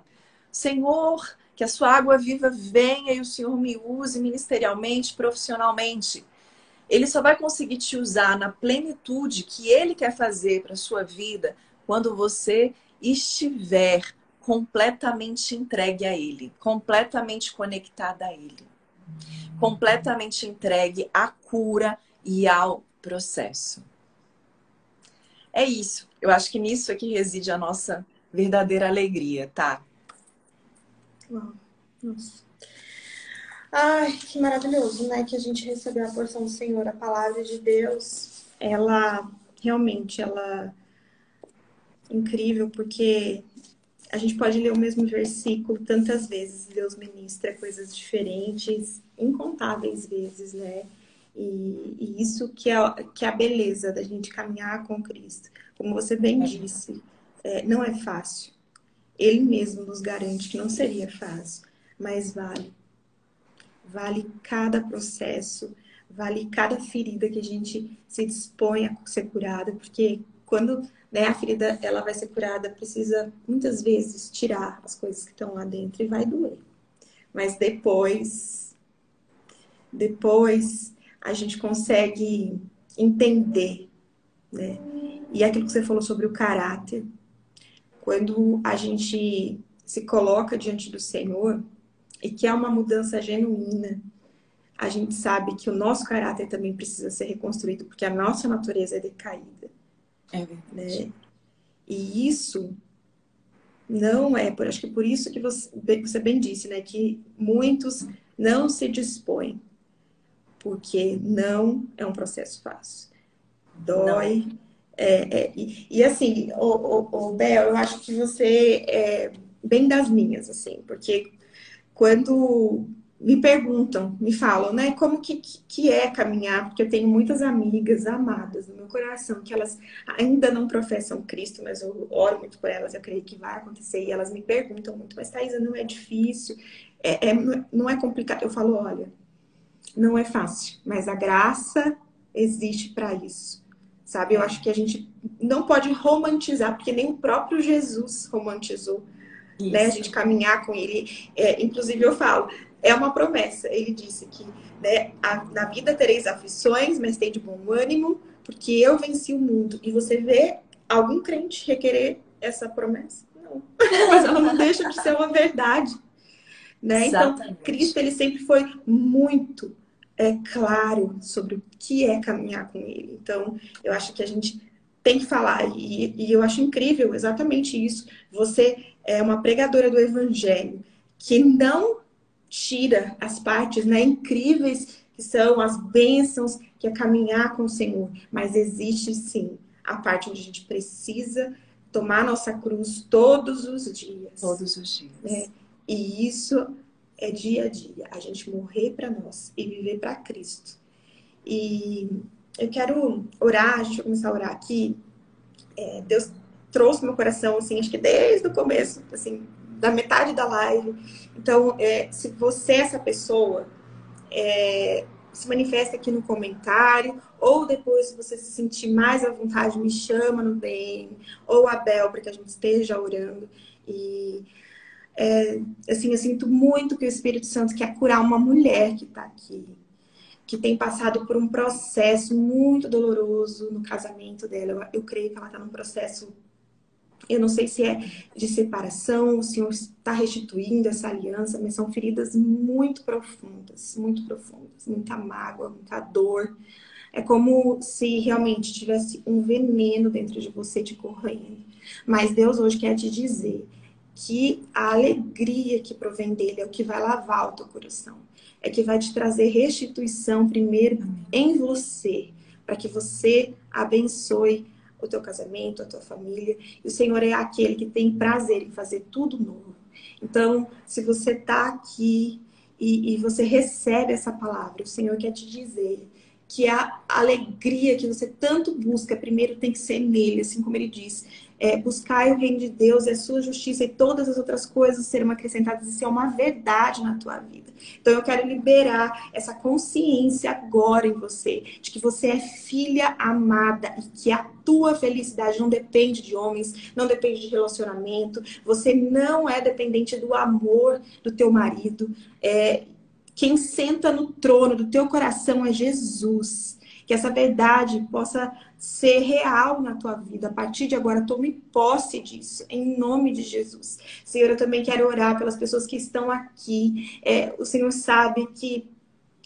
Senhor, que a sua água viva venha e o Senhor me use ministerialmente, profissionalmente. Ele só vai conseguir te usar na plenitude que ele quer fazer para a sua vida quando você estiver completamente entregue a ele, completamente conectada a ele completamente entregue à cura e ao processo. É isso. Eu acho que nisso é que reside a nossa verdadeira alegria, tá? Uau. Nossa. Ai, que maravilhoso, né? Que a gente recebeu a porção do Senhor, a palavra de Deus. Ela realmente, ela incrível, porque a gente pode ler o mesmo versículo tantas vezes, Deus ministra coisas diferentes, incontáveis vezes, né? E, e, isso que é, que é a beleza da gente caminhar com Cristo. Como você bem é. disse, é, não é fácil. Ele mesmo nos garante que não seria fácil, mas vale. Vale cada processo, vale cada ferida que a gente se dispõe a ser curada, porque quando né, a ferida ela vai ser curada, precisa muitas vezes tirar as coisas que estão lá dentro e vai doer. Mas depois, depois a gente consegue entender, né? E aquilo que você falou sobre o caráter, quando a gente se coloca diante do Senhor e que há uma mudança genuína, a gente sabe que o nosso caráter também precisa ser reconstruído, porque a nossa natureza é decaída. É verdade. Né? E isso não é, por, acho que por isso que você, você bem disse, né? Que muitos não se dispõem, porque não é um processo fácil. Dói. É, é, e, e, assim, o, o, o, Bel, eu acho que você é bem das minhas, assim, porque quando me perguntam, me falam, né, como que, que é caminhar, porque eu tenho muitas amigas amadas no meu coração, que elas ainda não professam Cristo, mas eu oro muito por elas, eu creio que vai acontecer, e elas me perguntam muito, mas Thaisa, não é difícil, é, é, não é complicado. Eu falo, olha, não é fácil, mas a graça existe para isso, sabe? Eu acho que a gente não pode romantizar, porque nem o próprio Jesus romantizou né? A gente caminhar com ele. É, inclusive, eu falo, é uma promessa. Ele disse que né, a, na vida tereis aflições, mas tem de bom ânimo, porque eu venci o mundo. E você vê algum crente requerer essa promessa? Não. mas ela não deixa de ser uma verdade. Né? Então, Cristo ele sempre foi muito é, claro sobre o que é caminhar com ele. Então, eu acho que a gente tem que falar, e, e eu acho incrível exatamente isso. Você é uma pregadora do evangelho que não tira as partes né, incríveis que são as bênçãos que é caminhar com o Senhor. Mas existe sim a parte onde a gente precisa tomar nossa cruz todos os dias. Todos os dias. Né? E isso é dia a dia, a gente morrer para nós e viver para Cristo. E, eu quero orar, a gente vai começar a orar aqui. É, Deus trouxe meu coração, assim, acho que desde o começo, assim, da metade da live. Então, é, se você é essa pessoa, é, se manifesta aqui no comentário, ou depois, se você se sentir mais à vontade, me chama no DM, ou a Bel, para que a gente esteja orando. E, é, assim, eu sinto muito que o Espírito Santo quer curar uma mulher que está aqui, que tem passado por um processo muito doloroso no casamento dela. Eu, eu creio que ela está num processo eu não sei se é de separação, o Senhor está restituindo essa aliança, mas são feridas muito profundas, muito profundas, muita mágoa, muita dor. É como se realmente tivesse um veneno dentro de você te correndo. Mas Deus hoje quer te dizer que a alegria que provém dele é o que vai lavar o teu coração. É que vai te trazer restituição primeiro em você, para que você abençoe o teu casamento, a tua família. E o Senhor é aquele que tem prazer em fazer tudo novo. Então, se você está aqui e, e, você recebe essa palavra, o Senhor quer te dizer que a alegria que você tanto busca, primeiro tem que ser nele, assim como ele diz é, buscar o reino de Deus e a sua justiça e todas as outras coisas serão acrescentadas. Isso é uma verdade na tua vida. Então eu quero liberar essa consciência agora em você, de que você é filha amada e que a tua felicidade não depende de homens, não depende de relacionamento. Você não é dependente do amor do teu marido. É, quem senta no trono do teu coração é Jesus. Que essa verdade possa ser real na tua vida. A partir de agora, tome posse disso, em nome de Jesus. Senhor, eu também quero orar pelas pessoas que estão aqui. É, o Senhor sabe que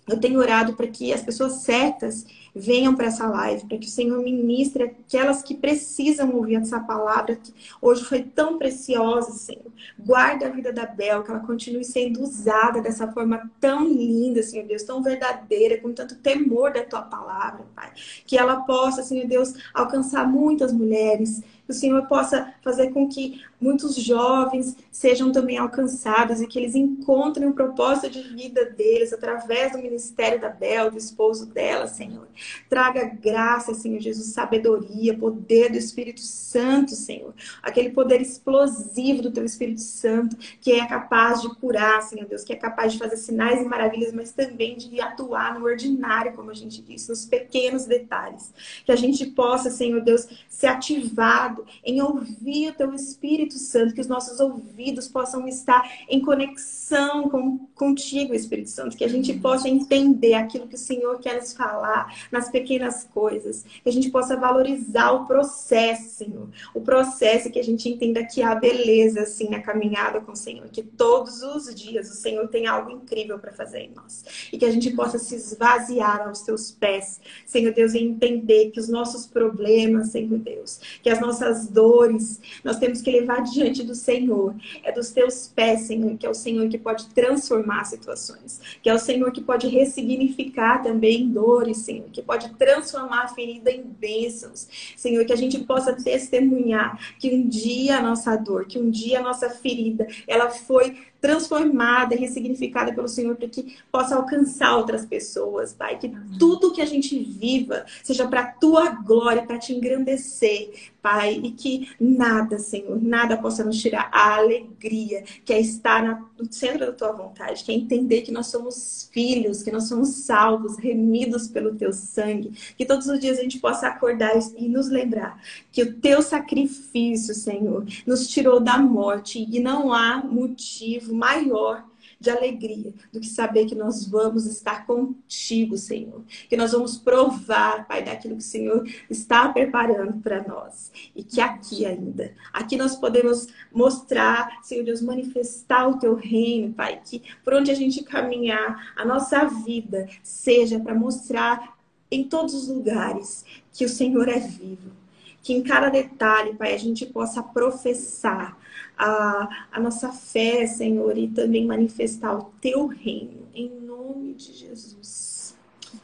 eu tenho orado para que as pessoas certas venham para essa live, para que o Senhor ministre aquelas que precisam ouvir essa palavra que hoje foi tão preciosa, Senhor. Guarda a vida da Bel, que ela continue sendo usada dessa forma tão linda, Senhor Deus, tão verdadeira, com tanto temor da tua palavra, Pai. Que ela possa, Senhor Deus, alcançar muitas mulheres que o Senhor possa fazer com que muitos jovens sejam também alcançados e que eles encontrem o propósito de vida deles através do ministério da Bel, do esposo dela, Senhor. Traga graça, Senhor Jesus, sabedoria, poder do Espírito Santo, Senhor. Aquele poder explosivo do teu Espírito Santo que é capaz de curar, Senhor Deus, que é capaz de fazer sinais e maravilhas, mas também de atuar no ordinário, como a gente disse, nos pequenos detalhes. Que a gente possa, Senhor Deus, ser ativado em ouvir o teu Espírito Santo, que os nossos ouvidos possam estar em conexão com, contigo, Espírito Santo, que a gente possa entender aquilo que o Senhor quer nos falar nas pequenas coisas, que a gente possa valorizar o processo, Senhor, o processo que a gente entenda que há beleza, assim, na caminhada com o Senhor, que todos os dias o Senhor tem algo incrível para fazer em nós, e que a gente possa se esvaziar aos teus pés, Senhor Deus, e entender que os nossos problemas, Senhor Deus, que as nossas nossas dores, nós temos que levar diante do Senhor. É dos teus pés, Senhor, que é o Senhor que pode transformar situações, que é o Senhor que pode ressignificar também dores, Senhor, que pode transformar a ferida em bênçãos. Senhor, que a gente possa testemunhar que um dia a nossa dor, que um dia a nossa ferida, ela foi transformada ressignificada pelo Senhor para que possa alcançar outras pessoas, Pai. Que tudo que a gente viva seja para a tua glória, para te engrandecer, Pai. E que nada, Senhor, nada possa nos tirar a alegria que é estar no centro da tua vontade, que é entender que nós somos filhos, que nós somos salvos, remidos pelo teu sangue. Que todos os dias a gente possa acordar e nos lembrar que o teu sacrifício, Senhor, nos tirou da morte e não há motivo maior de alegria do que saber que nós vamos estar contigo, Senhor. Que nós vamos provar, Pai, daquilo que o Senhor está preparando para nós. E que aqui ainda, aqui nós podemos mostrar, Senhor Deus, manifestar o teu reino, Pai. Que por onde a gente caminhar, a nossa vida seja para mostrar em todos os lugares que o Senhor é vivo. Que em cada detalhe, Pai, a gente possa professar a, a nossa fé, Senhor, e também manifestar o teu reino, em nome de Jesus.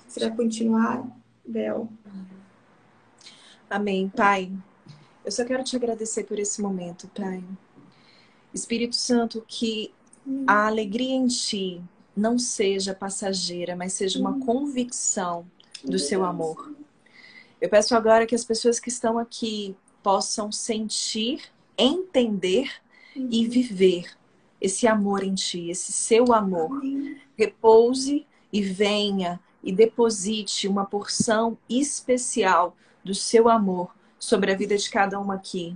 Você vai continuar, Bel? Amém, Pai. Eu só quero te agradecer por esse momento, Pai. Espírito Santo, que a alegria em ti não seja passageira, mas seja uma convicção do seu amor. Eu peço agora que as pessoas que estão aqui possam sentir, entender uhum. e viver esse amor em ti, esse seu amor. Amém. Repouse e venha e deposite uma porção especial do seu amor sobre a vida de cada um aqui.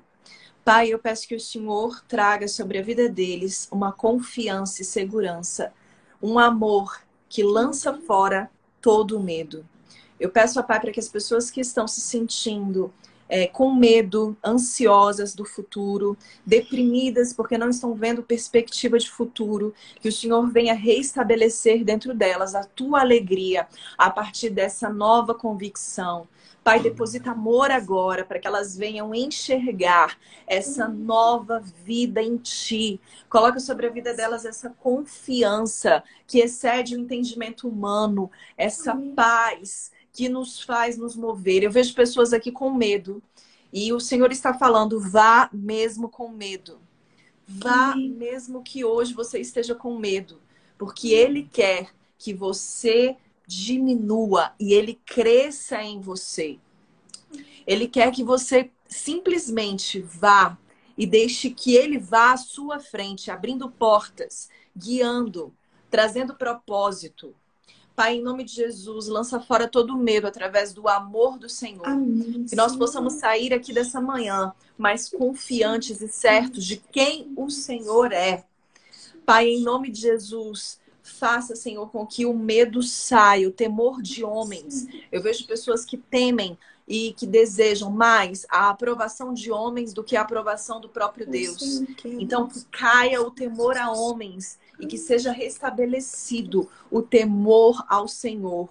Pai, eu peço que o Senhor traga sobre a vida deles uma confiança e segurança, um amor que lança fora todo o medo. Eu peço, a Pai, para que as pessoas que estão se sentindo é, com medo, ansiosas do futuro, deprimidas porque não estão vendo perspectiva de futuro, que o Senhor venha restabelecer dentro delas a tua alegria a partir dessa nova convicção. Pai, deposita amor agora para que elas venham enxergar essa nova vida em ti. Coloca sobre a vida delas essa confiança que excede o entendimento humano, essa paz que nos faz nos mover. Eu vejo pessoas aqui com medo e o Senhor está falando: vá mesmo com medo. Vá mesmo que hoje você esteja com medo, porque Ele quer que você diminua e Ele cresça em você. Ele quer que você simplesmente vá e deixe que Ele vá à sua frente, abrindo portas, guiando, trazendo propósito, Pai, em nome de Jesus, lança fora todo medo através do amor do Senhor. Amém, que nós possamos sair aqui dessa manhã mais confiantes e certos de quem o Senhor é. Pai, em nome de Jesus, faça, Senhor, com que o medo saia, o temor de homens. Eu vejo pessoas que temem e que desejam mais a aprovação de homens do que a aprovação do próprio Deus. Então, que caia o temor a homens e que seja restabelecido o temor ao Senhor.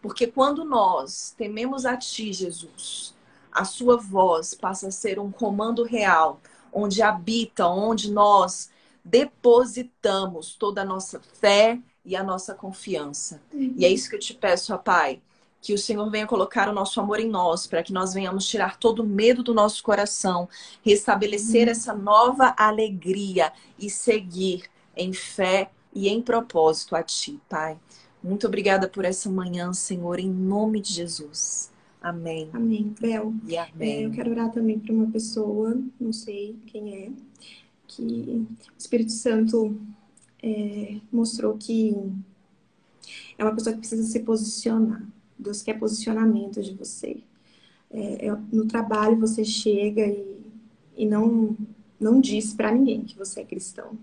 Porque quando nós tememos a Ti, Jesus, a Sua voz passa a ser um comando real, onde habita, onde nós depositamos toda a nossa fé e a nossa confiança. Uhum. E é isso que eu te peço, ó Pai, que o Senhor venha colocar o nosso amor em nós, para que nós venhamos tirar todo o medo do nosso coração, restabelecer uhum. essa nova alegria e seguir em fé e em propósito a Ti, Pai. Muito obrigada por essa manhã, Senhor, em nome de Jesus. Amém. Amém. Bel, e amém. É, eu quero orar também para uma pessoa, não sei quem é, que o Espírito Santo é, mostrou que é uma pessoa que precisa se posicionar. Deus quer posicionamento de você. É, é no trabalho você chega e, e não, não diz para ninguém que você é cristão.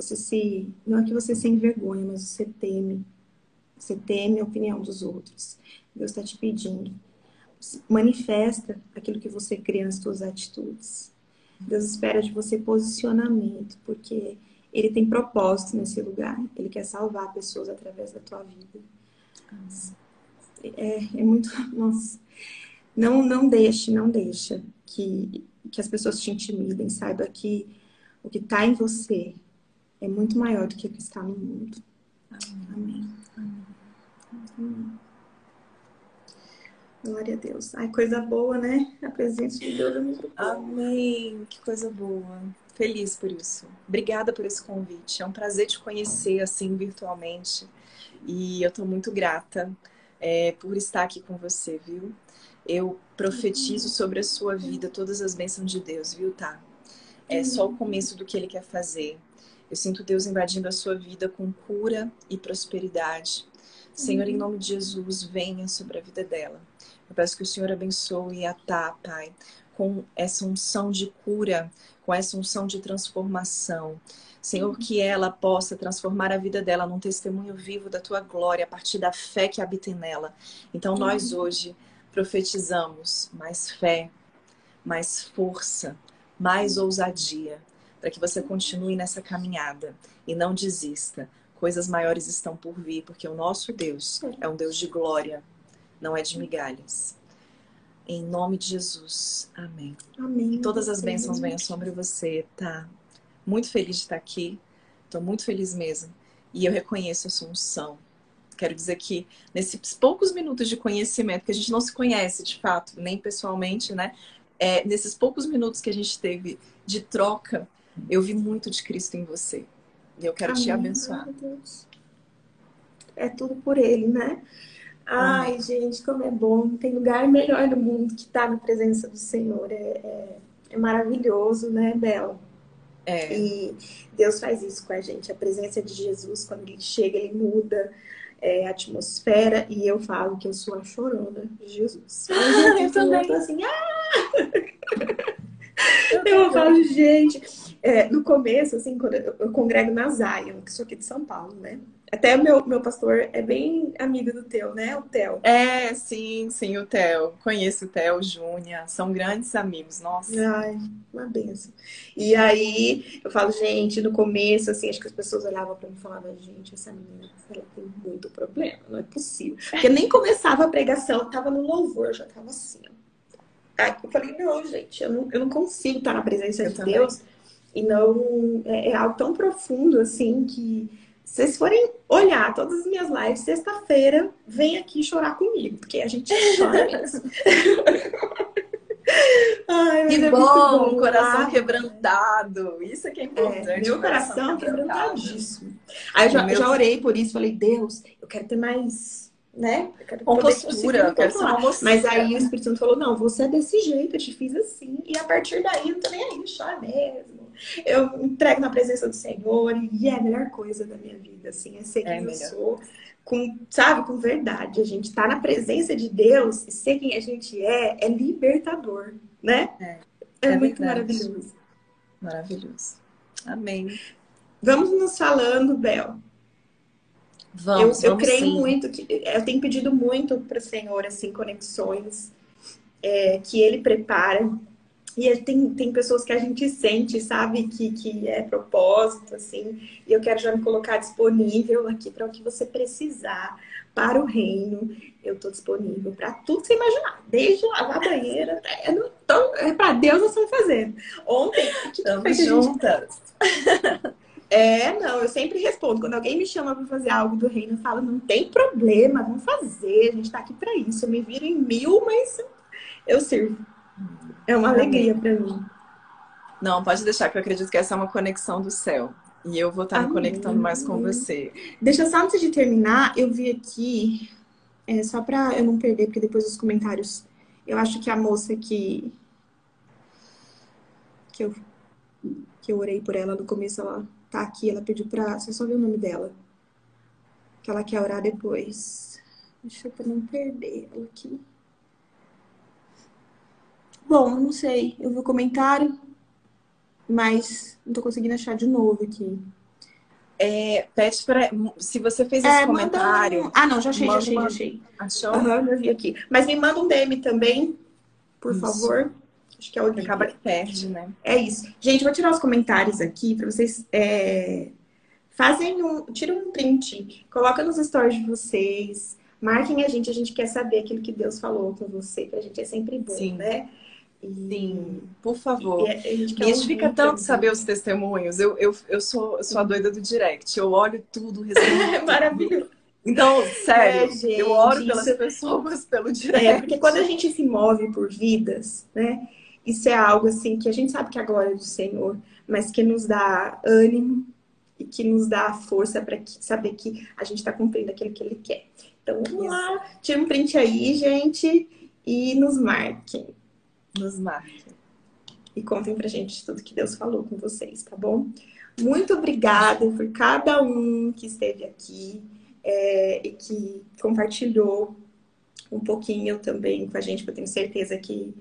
Você se. Não é que você se envergonha, mas você teme. Você teme a opinião dos outros. Deus está te pedindo. Manifesta aquilo que você crê nas suas atitudes. Deus espera de você posicionamento, porque Ele tem propósito nesse lugar. Ele quer salvar pessoas através da tua vida. É, é muito. Nossa. Não, não deixe, não deixa que, que as pessoas te intimidem. Saiba que o que está em você é muito maior do que o que está no mundo. Amém. Amém. Amém. Glória a Deus. Ai, coisa boa, né? A presença de Deus é muito boa. Amém. Que coisa boa. Feliz por isso. Obrigada por esse convite. É um prazer te conhecer assim virtualmente. E eu estou muito grata é, por estar aqui com você, viu? Eu profetizo sobre a sua vida todas as bênçãos de Deus, viu, tá? É só o começo do que ele quer fazer. Eu sinto Deus invadindo a sua vida com cura e prosperidade. Senhor, em nome de Jesus, venha sobre a vida dela. Eu peço que o Senhor abençoe a Tá, Pai, com essa unção de cura, com essa unção de transformação. Senhor, que ela possa transformar a vida dela num testemunho vivo da tua glória a partir da fé que habita nela. Então, nós hoje profetizamos mais fé, mais força, mais ousadia para que você continue nessa caminhada e não desista. Coisas maiores estão por vir, porque o nosso Deus é um Deus de glória, não é de migalhas. Em nome de Jesus. Amém. Amém. Todas as bênçãos venham sobre você, tá? Muito feliz de estar aqui. Estou muito feliz mesmo. E eu reconheço a sua unção. Quero dizer que nesses poucos minutos de conhecimento, que a gente não se conhece de fato, nem pessoalmente, né? É, nesses poucos minutos que a gente teve de troca, eu vi muito de Cristo em você. E eu quero Amém. te abençoar. É tudo por Ele, né? Ai, Amém. gente, como é bom. Não tem lugar melhor no mundo que estar tá na presença do Senhor. É, é, é maravilhoso, né, Bel? É. E Deus faz isso com a gente. A presença de Jesus, quando ele chega, ele muda é, a atmosfera. E eu falo que eu sou a chorona de Jesus. Ah, eu também. Eu assim, ah! eu, eu falo, gente. É, no começo, assim, quando eu, eu congrego na Zion, que sou aqui de São Paulo, né? Até meu, meu pastor é bem amigo do teu, né? O Theo. É, sim, sim, o Theo. Conheço o Theo, Júnia. São grandes amigos, nossa. Ai, uma benção. E aí, eu falo, gente, no começo, assim, acho que as pessoas olhavam pra mim e falavam, gente, essa menina, ela tem muito problema, não é possível. Porque nem começava a pregação, tava no louvor, já tava assim, ó. Aí eu falei, não, gente, eu não, eu não consigo estar na presença eu de também. Deus. E não, é, é algo tão profundo, assim, que se vocês forem olhar todas as minhas lives, sexta-feira, vem aqui chorar comigo, porque a gente chora mesmo. Ai, que é bom, bom, coração ah, quebrantado. Isso é que é importante. É, meu coração, coração quebrantadíssimo. Aí eu já, meu... já orei por isso, falei, Deus, eu quero ter mais, né? Eu quero postura, quero ser Mas aí o Espírito Santo falou, não, você é desse jeito, eu te fiz assim. E a partir daí, eu não tô nem aí, chora mesmo eu entrego na presença do Senhor e é a melhor coisa da minha vida, assim, é ser quem é eu sou, com, sabe, com verdade. A gente tá na presença de Deus e ser quem a gente é é libertador, né? É, é, é muito verdade. maravilhoso. Maravilhoso. Amém. Vamos nos falando, Bel. Vamos, eu, eu vamos creio sim. muito que eu tenho pedido muito para o Senhor assim conexões é, que Ele prepara e tem, tem pessoas que a gente sente, sabe, que, que é propósito, assim. E eu quero já me colocar disponível aqui para o que você precisar para o reino. Eu estou disponível para tudo que você imaginar, desde lavar a banheira até. Então, é para Deus nós estamos fazendo. Ontem, o que, que juntas. É, não, eu sempre respondo. Quando alguém me chama para fazer algo do reino, eu falo, não tem problema, vamos fazer, a gente está aqui para isso. Eu me viro em mil, mas eu sirvo. É uma alegria para mim. Não, pode deixar, que eu acredito que essa é uma conexão do céu. E eu vou estar Amém. me conectando mais com você. Deixa só antes de terminar, eu vi aqui, é, só para eu não perder, porque depois os comentários. Eu acho que a moça que. que eu, que eu orei por ela no começo, ela tá aqui, ela pediu pra. Você só viu o nome dela. Que ela quer orar depois. Deixa eu pra não perder ela aqui. Bom, não sei. Eu vi o comentário, mas não tô conseguindo achar de novo aqui. É, pede para. Se você fez esse é, comentário. Um... Ah, não, já achei, já achei, já achei. Achou? Uhum, vi aqui. Mas me manda um DM também, por isso. favor. Acho que é o Acaba que perde, né? É isso. Gente, vou tirar os comentários aqui para vocês. É... Fazem um. Tira um print, coloca nos stories de vocês. Marquem a gente, a gente quer saber aquilo que Deus falou com você, pra gente é sempre bom, Sim. né? Sim, por favor. E, a gente, e fica tanto saber os testemunhos. Eu, eu, eu, sou, eu sou a doida do direct. Eu olho tudo, respondo. É maravilhoso. Então, sério, é, gente, eu oro pelas isso... pessoas, pelo direct. É, porque quando a gente se move por vidas, né? Isso é algo assim que a gente sabe que é a glória do Senhor, mas que nos dá ânimo e que nos dá força para saber que a gente está cumprindo aquilo que Ele quer. Então, vamos lá, tira um print aí, gente, e nos marquem. Nos marque. E contem pra gente tudo que Deus falou com vocês, tá bom? Muito obrigada por cada um que esteve aqui é, e que compartilhou um pouquinho também com a gente, porque eu tenho certeza que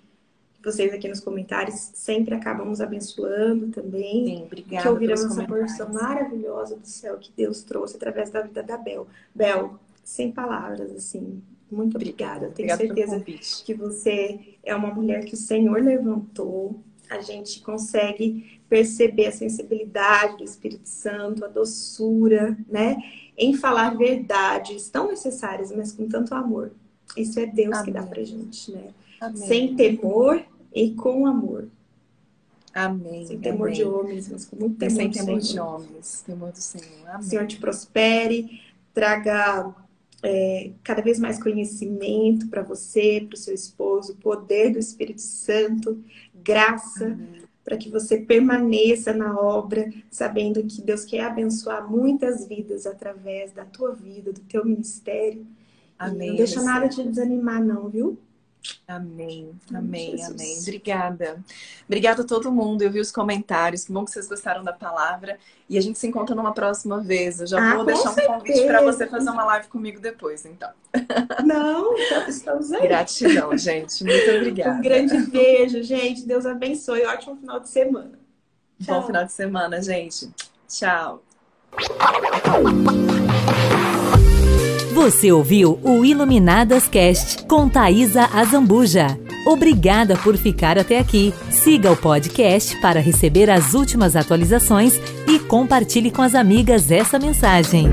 vocês aqui nos comentários sempre acabam nos abençoando também. Sim, obrigada. Que ouviram essa porção maravilhosa do céu que Deus trouxe através da vida da Bel. Bel, sem palavras, assim, muito obrigada. Eu tenho certeza que você é uma mulher que o Senhor levantou. A gente consegue perceber a sensibilidade do Espírito Santo, a doçura, né? Em falar verdades tão necessárias, mas com tanto amor. Isso é Deus Amém. que dá pra gente, né? Amém. Sem temor e com amor. Amém. Sem temor Amém. de homens, mas com muito temor Sem temor Senhor. de homens, temor do Senhor. Amém. O Senhor te prospere, traga é, cada vez mais conhecimento para você, para o seu esposo, poder do Espírito Santo, graça, para que você permaneça na obra, sabendo que Deus quer abençoar muitas vidas através da tua vida, do teu ministério, Amém. Não deixa nada te desanimar, não, viu? Amém, amém, Jesus. amém. Obrigada. Obrigada a todo mundo. Eu vi os comentários. Que bom que vocês gostaram da palavra. E a gente se encontra numa próxima vez. Eu já ah, vou deixar certeza. um convite para você fazer uma live comigo depois, então. Não, estamos aí. Gratidão, gente. Muito obrigada. Um grande beijo, gente. Deus abençoe. Ótimo final de semana. Tchau. Bom final de semana, gente. Tchau. Você ouviu o Iluminadas Cast com Thaisa Azambuja. Obrigada por ficar até aqui. Siga o podcast para receber as últimas atualizações e compartilhe com as amigas essa mensagem.